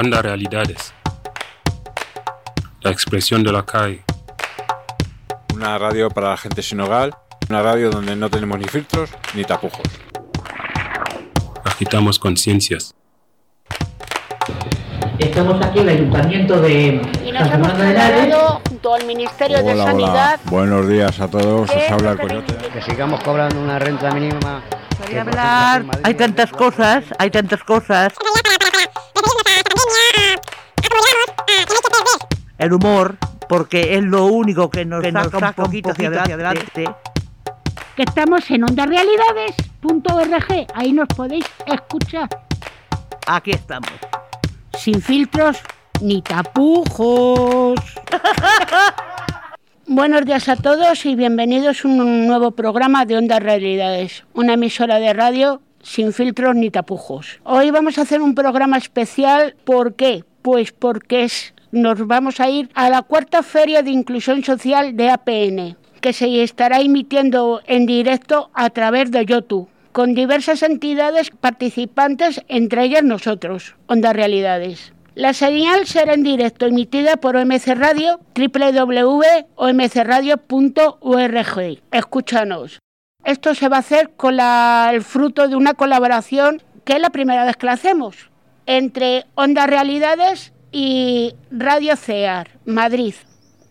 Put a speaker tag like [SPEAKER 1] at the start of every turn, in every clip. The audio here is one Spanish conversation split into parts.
[SPEAKER 1] Onda Realidades. La expresión de la calle.
[SPEAKER 2] Una radio para la gente sin hogar. Una radio donde no tenemos ni filtros ni tapujos.
[SPEAKER 1] Agitamos conciencias.
[SPEAKER 3] Estamos aquí en el ayuntamiento de
[SPEAKER 4] Y nos
[SPEAKER 3] San
[SPEAKER 4] hemos
[SPEAKER 3] de
[SPEAKER 4] trasladado junto al Ministerio de
[SPEAKER 2] Hola, hola.
[SPEAKER 4] Sanidad.
[SPEAKER 2] Buenos días a todos. Os
[SPEAKER 4] que
[SPEAKER 2] habla el coyote.
[SPEAKER 5] que sigamos cobrando una renta mínima.
[SPEAKER 6] Hablar. Hay tantas cosas, hay tantas cosas. El humor, porque es lo único que nos, saca, un poquito hacia adelante.
[SPEAKER 7] que estamos en ondarealidades.org. Ahí nos podéis escuchar
[SPEAKER 6] Aquí estamos.
[SPEAKER 7] sin filtros ni tapujos. Buenos días a todos y bienvenidos a un nuevo programa de Ondas Realidades, una emisora de radio sin filtros ni tapujos. Hoy vamos a hacer un programa especial. ¿Por qué? Pues porque es- nos vamos a ir a la cuarta Feria de Inclusión Social de APN, que se estará emitiendo en directo a través de YouTube, con diversas entidades participantes, entre ellas nosotros, Ondas Realidades. La señal será en directo emitida por OMC Radio, www.omcradio.org. Escúchanos. Esto se va a hacer con el fruto de una colaboración que es la primera vez que la hacemos entre Ondas Realidades y Radio CEAR, Madrid,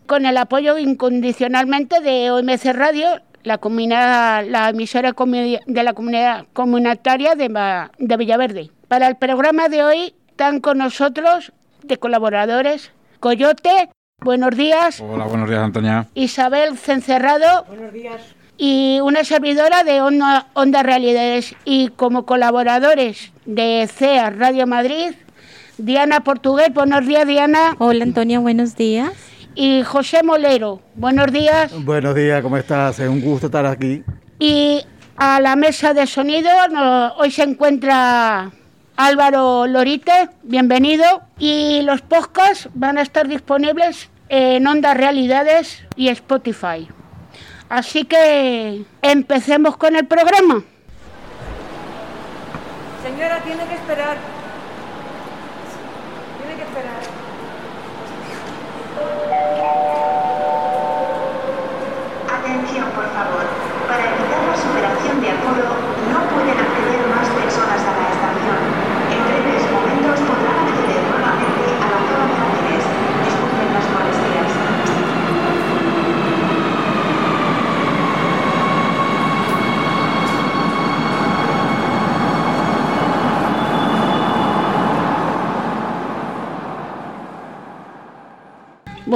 [SPEAKER 7] con el apoyo incondicionalmente de OMC Radio, la, comunidad, la emisora comu- de la comunidad comunitaria de, de Villaverde. Para el programa de hoy están con nosotros de colaboradores Coyote, buenos días,
[SPEAKER 2] Hola, buenos días, Antonia.
[SPEAKER 7] Isabel Cencerrado y una servidora de Onda, Onda Realidades y como colaboradores de CEA Radio Madrid, Diana Portugués, buenos días Diana,
[SPEAKER 8] Hola Antonia, buenos días.
[SPEAKER 7] y José Molero, buenos días,
[SPEAKER 5] Buenos días, ¿cómo estás? Es un gusto estar aquí.
[SPEAKER 7] y a la mesa de sonido no- hoy se encuentra Álvaro Lorite, bienvenido, y los podcasts van a estar disponibles en Onda Realidades y Spotify. Así que empecemos con el programa.
[SPEAKER 6] Señora, tiene que esperar. Que esperar.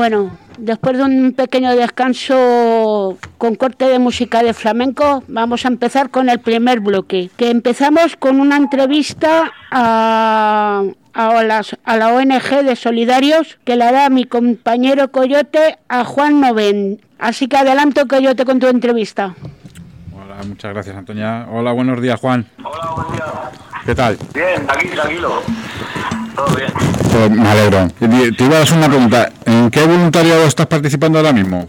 [SPEAKER 7] Bueno, después de un pequeño descanso con corte de música de flamenco, vamos a empezar con el primer bloque, que empezamos con una entrevista a, a, las- a la ONG de Solidarios que la da mi compañero Coyote a Juan Noven. Así que adelanto Coyote con tu entrevista.
[SPEAKER 2] Hola, muchas gracias, Antonia. Hola, buenos días, Juan.
[SPEAKER 9] Hola, buen día.
[SPEAKER 2] ¿Qué tal?
[SPEAKER 9] Bien, aquí tranquilo. Todo bien.
[SPEAKER 2] Pues me alegro. Te iba a hacer una pregunta. ¿En qué voluntariado estás participando ahora mismo?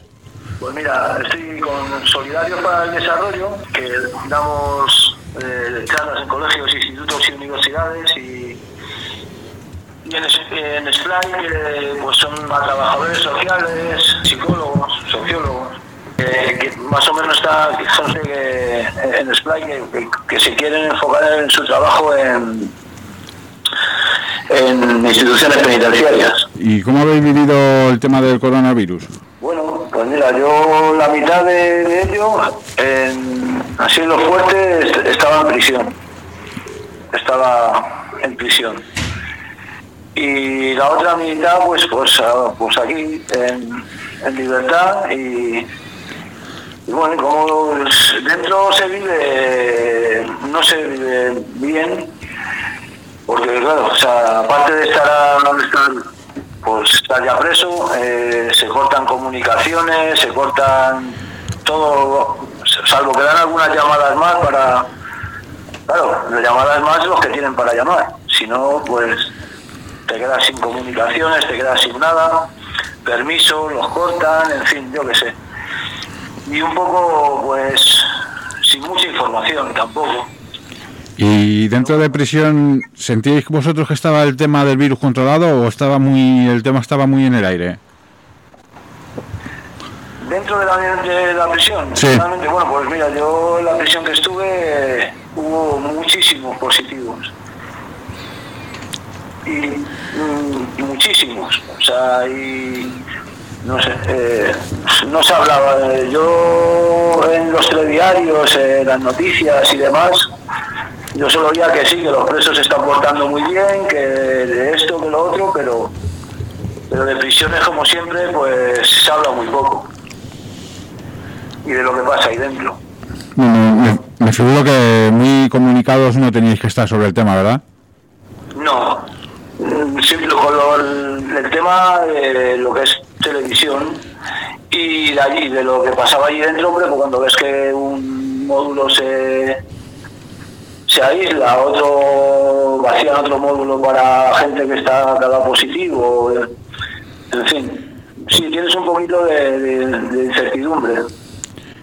[SPEAKER 9] Pues mira, estoy con Solidarios para el Desarrollo, que damos eh, charlas en colegios, institutos y universidades y, en, en que pues son a trabajadores sociales, psicólogos, sociólogos, eh, que más o menos está, que, en SPLAY que, que- que se quieren enfocar en su trabajo en instituciones penitenciarias.
[SPEAKER 2] ¿Y cómo habéis vivido el tema del coronavirus?
[SPEAKER 9] Bueno, pues mira, yo la mitad de, de ello, en, así en lo fuerte, est- estaba en prisión. Estaba en prisión. Y la otra mitad, pues, pues, ah, pues aquí, en, en libertad y, y bueno, como dentro se vive, no se vive bien, porque claro, o sea, aparte de estar, a- estar pues estar ya preso, eh, se cortan comunicaciones, se cortan todo, salvo que dan algunas llamadas más para, claro, las llamadas más los que tienen para llamar, si no, pues te quedas sin comunicaciones, te quedas sin nada, permisos, los cortan, en fin, yo qué sé. Y un poco, pues, sin mucha información tampoco.
[SPEAKER 2] ¿Y dentro de prisión sentíais vosotros que estaba el tema del virus controlado o estaba muy el tema estaba muy en el aire?
[SPEAKER 9] Dentro de la, de la prisión,
[SPEAKER 2] Sí.
[SPEAKER 9] realmente, bueno, pues mira, yo en la prisión que estuve eh, hubo muchísimos positivos. Y mm, muchísimos. O sea, y no sé, eh, no se hablaba. Yo en los telediarios, en las noticias y demás, yo solo oía que sí, que los presos se están portando muy bien, que de esto, que lo otro, pero, pero de prisiones, como siempre, pues se habla muy poco y de lo que pasa ahí dentro.
[SPEAKER 2] Bueno, me, me figuro que muy comunicados no teníais que estar sobre el tema, ¿verdad?
[SPEAKER 9] No, mm, siempre con lo- el, el tema de lo que es televisión y de allí, de lo que pasaba allí dentro, hombre, pues cuando ves que un módulo se, se aísla, otro vacían otro módulo para gente que está cada positivo, en fin, sí, tienes un poquito de, de- de incertidumbre.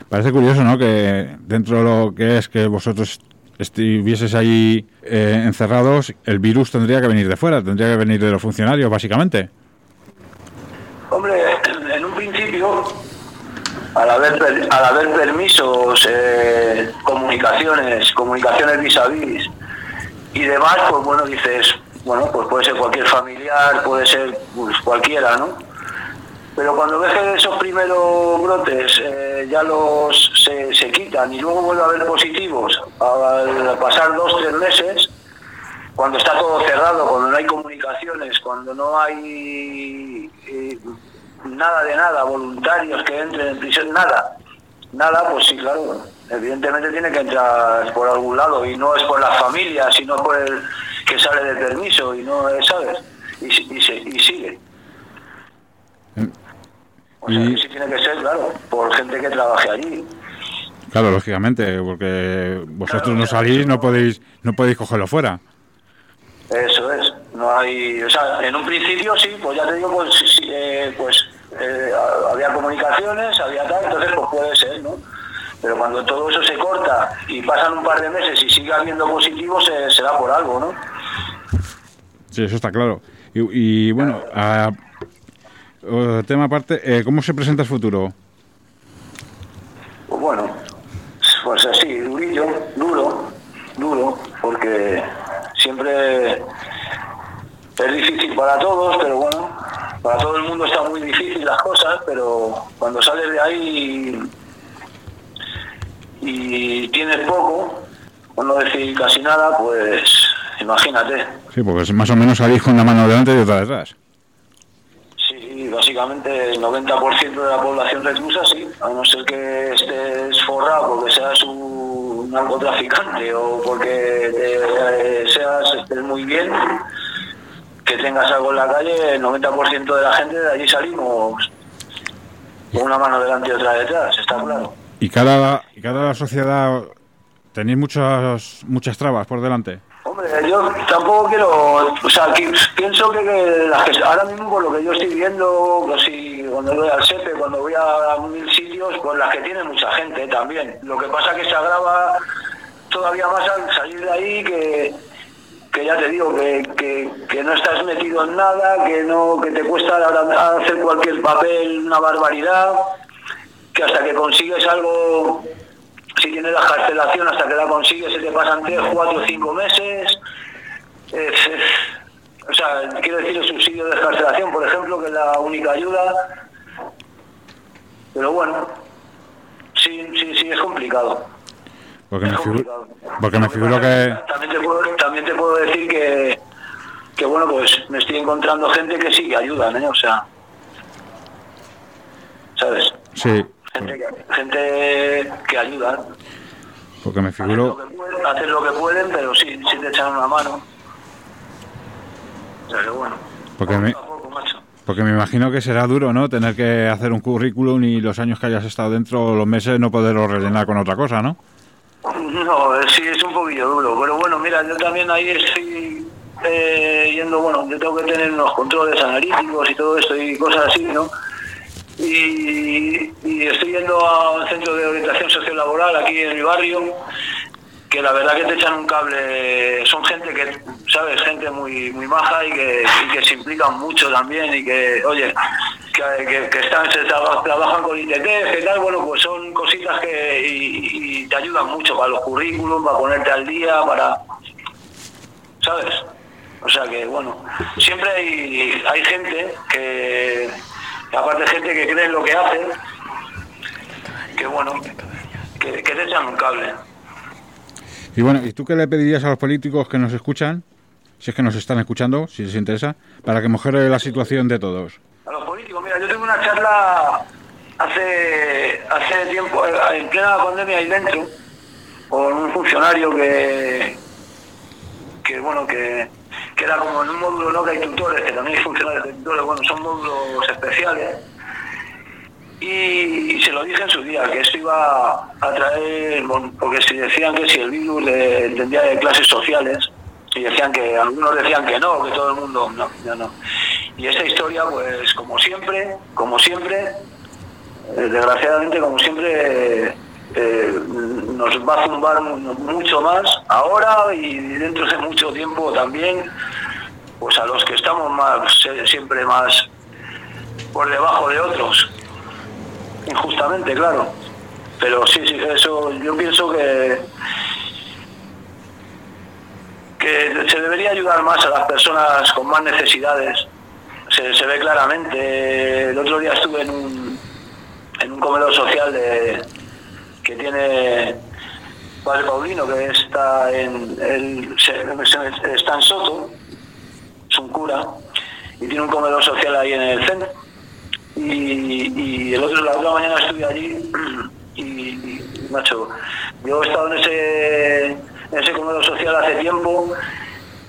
[SPEAKER 2] Parece curioso, ¿no? Que dentro de lo que es que vosotros estuvieses ahí eh, encerrados, el virus tendría que venir de fuera, tendría que venir de los funcionarios, básicamente.
[SPEAKER 9] Hombre, en un principio, al haber, al haber permisos, eh, comunicaciones, comunicaciones vis a vis y demás, pues bueno, dices, bueno, pues puede ser cualquier familiar, puede ser pues, cualquiera, ¿no? Pero cuando ves que esos primeros brotes eh, ya los se, se quitan y luego vuelve a haber positivos al pasar dos, tres meses, cuando está todo cerrado, cuando no hay comunicaciones, cuando no hay eh, nada de nada, voluntarios que entren en prisión, nada, nada, pues sí, claro, evidentemente tiene que entrar por algún lado y no es por la familia, sino por el que sale de permiso y no, es, ¿sabes? Y, y, se- y sigue. O sea,
[SPEAKER 2] Y-
[SPEAKER 9] que sí tiene que ser, claro, por gente que trabaje allí.
[SPEAKER 2] Claro, lógicamente, porque vosotros no salís, no podéis, no podéis cogerlo fuera.
[SPEAKER 9] Eso es, no hay, o sea, en un principio sí, pues ya te digo, pues, sí, eh, pues eh, ha- había comunicaciones, había tal, entonces pues puede ser, ¿no? Pero cuando todo eso se corta y pasan un par de meses y sigue habiendo positivos, eh, será por algo, ¿no?
[SPEAKER 2] Sí, eso está claro. Y, y, bueno, a- tema aparte, eh, ¿cómo se presenta el futuro?
[SPEAKER 9] Pues bueno, pues así, durillo, duro, duro, porque siempre es difícil para todos, pero bueno, para todo el mundo está muy difícil las cosas, pero cuando sales de ahí y tienes poco, por no decir casi nada, pues imagínate.
[SPEAKER 2] Sí, porque más o menos salís con una mano delante y otra detrás.
[SPEAKER 9] Sí, básicamente el 90% de la población reclusa sí, a no ser que estés forrado porque seas un narcotraficante o porque te- seas estés muy bien, que tengas algo en la calle, el 90% de la gente de allí salimos con una mano delante y otra detrás, está claro.
[SPEAKER 2] Y cada, y cada sociedad tenéis muchas, muchas trabas por delante.
[SPEAKER 9] Hombre, yo tampoco quiero, o sea, que- pienso que, que las que ahora mismo por lo que yo estoy viendo, pues si cuando voy al SEPE, cuando voy a mil sitios, pues las que tiene mucha gente también. Lo que pasa que se agrava todavía más al salir de ahí que, que ya te digo, que, que, que no estás metido en nada, que no que te cuesta hacer cualquier papel una barbaridad, que hasta que consigues algo si tienes la carcelación hasta que la consigues se te pasan tres, cuatro, cinco meses. Eh, o sea, quiero decir el subsidio de descarcelación, por ejemplo, que es la única ayuda. Pero bueno, sí, sí, sí, es complicado.
[SPEAKER 2] Porque me figuro, porque me figuro que...
[SPEAKER 9] También te puedo, también te puedo decir que, que, bueno, pues me estoy encontrando gente que sí que ayudan, ¿eh? O sea, ¿sabes?
[SPEAKER 2] Sí,
[SPEAKER 9] Gente que, gente que ayuda.
[SPEAKER 2] porque me
[SPEAKER 9] Hacen
[SPEAKER 2] figuro...
[SPEAKER 9] lo, que pueden, hacen lo que pueden, pero sí, sí te echan una mano. O sea que bueno.
[SPEAKER 2] Porque me,
[SPEAKER 9] poco, macho.
[SPEAKER 2] porque me imagino que será duro, ¿no? Tener que hacer un currículum y los años que hayas estado dentro, los meses, no poderlo rellenar con otra cosa, ¿no?
[SPEAKER 9] No, sí, es un poquillo duro. Pero bueno, mira, yo también ahí estoy eh, yendo, bueno, yo tengo que tener unos controles analíticos y todo esto y cosas así, ¿no? Y, y estoy yendo a un centro de orientación sociolaboral aquí en mi barrio que la verdad que te echan un cable, son gente que, ¿sabes? Gente muy muy maja y que, y que se implican mucho también y que, oye, que, están, se traba- trabajan con ITT, que tal, bueno, pues son cositas que y, te ayudan mucho para los currículum, para ponerte al día, para, ¿sabes? O sea que, bueno, siempre hay, hay gente que, aparte gente que cree en lo que hace, que bueno, que, que te echan un cable.
[SPEAKER 2] Y bueno, ¿y tú qué le pedirías a los políticos que nos escuchan, si es que nos están escuchando, si les interesa, para que mejore la situación de todos?
[SPEAKER 9] A los políticos, mira, yo tengo una charla hace hace tiempo, eh, en plena pandemia ahí dentro, con un funcionario que, que bueno, que, que era como en un módulo, ¿no? Que hay tutores, que también hay funcionarios de tutores, bueno, son módulos especiales. Y, se lo dije en su día, que esto iba a traer, porque si decían que si el virus le de clases sociales, y decían que, algunos decían que no, que todo el mundo, no, yo no. Y esta historia, pues como siempre, como siempre, eh, desgraciadamente, como siempre, eh, nos va a zumbar mu- mucho más ahora y dentro de mucho tiempo también, pues a los que estamos más siempre más por debajo de otros, injustamente, claro. Pero sí, sí, eso yo pienso que que se debería ayudar más a las personas con más necesidades. Se, ve claramente. El otro día estuve en un, en un comedor social de, que tiene Padre Paulino, que está en, el, está en Soto, es un cura, y tiene un comedor social ahí en el centro. Y, y el otro, la otra mañana estuve allí y, y, macho, yo he estado en ese, en ese comedor social hace tiempo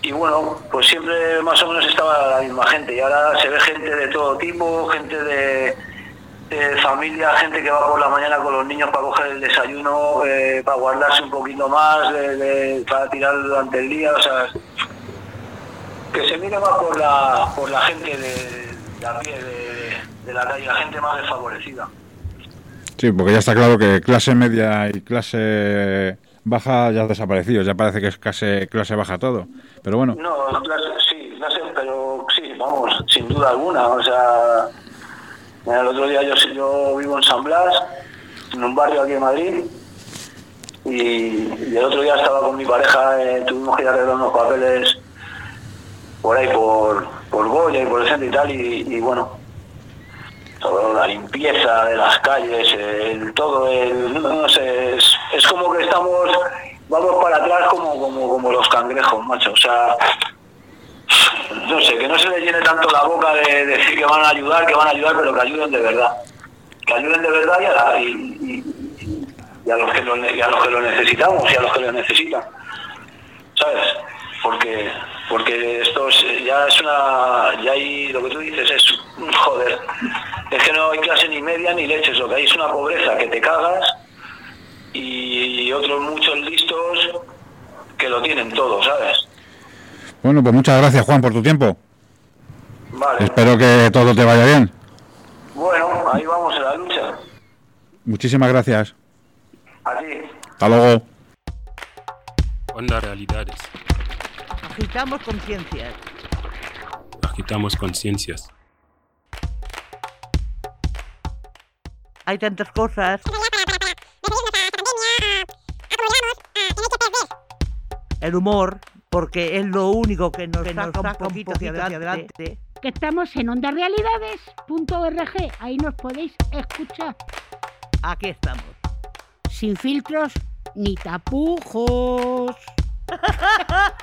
[SPEAKER 9] y bueno, pues siempre más o menos estaba la misma gente y ahora se ve gente de todo tipo, gente de, familia, gente que va por la mañana con los niños para coger el desayuno, eh, para guardarse un poquito más, para tirar durante el día, o sea, que se mire más por la, por la gente de, de a pie, de, de la calle, la gente más desfavorecida.
[SPEAKER 2] Sí, porque ya está claro que clase media y clase baja ya ha desaparecido, ya parece que es clase, clase baja todo. Pero bueno,
[SPEAKER 9] No, clase, sí, clase, pero sí, vamos, sin duda alguna. O sea, el otro día yo, yo vivo en San Blas, en un barrio aquí en Madrid, y, el otro día estaba con mi pareja, eh, tuvimos que ir a arreglar unos papeles por ahí, por, por Goya y por el centro y tal, y, y bueno, todo la limpieza de las calles, el, todo el, no, no sé, es, es como que estamos, vamos para atrás como, como, como los cangrejos, macho, o sea, no sé, que no se les llene tanto la boca de decir que van a ayudar, que van a ayudar, pero que ayuden de verdad, que ayuden de verdad y a, la- y, y- y a los que lo necesitamos y a los que lo necesitan, ¿sabes? Porque porque esto es- ya es una, ya hay, lo que tú dices es, joder, es que no hay clase ni media ni leches, lo que hay es una pobreza que te cagas y otros muchos listos que lo tienen todo, ¿sabes?
[SPEAKER 2] bueno, pues muchas gracias Juan por tu tiempo.
[SPEAKER 9] Vale.
[SPEAKER 2] Espero que todo te vaya bien.
[SPEAKER 9] Bueno, ahí vamos en la lucha.
[SPEAKER 2] Muchísimas gracias.
[SPEAKER 9] A ti.
[SPEAKER 2] Hasta luego.
[SPEAKER 1] Onda Realidades.
[SPEAKER 6] Agitamos conciencias.
[SPEAKER 1] Agitamos conciencias.
[SPEAKER 6] Hay tantas cosas. El humor, porque es lo único que nos, saca, un poquito hacia adelante.
[SPEAKER 7] Que estamos en ondarealidades.org. Ahí nos podéis escuchar.
[SPEAKER 6] Aquí estamos.
[SPEAKER 7] Sin filtros ni tapujos.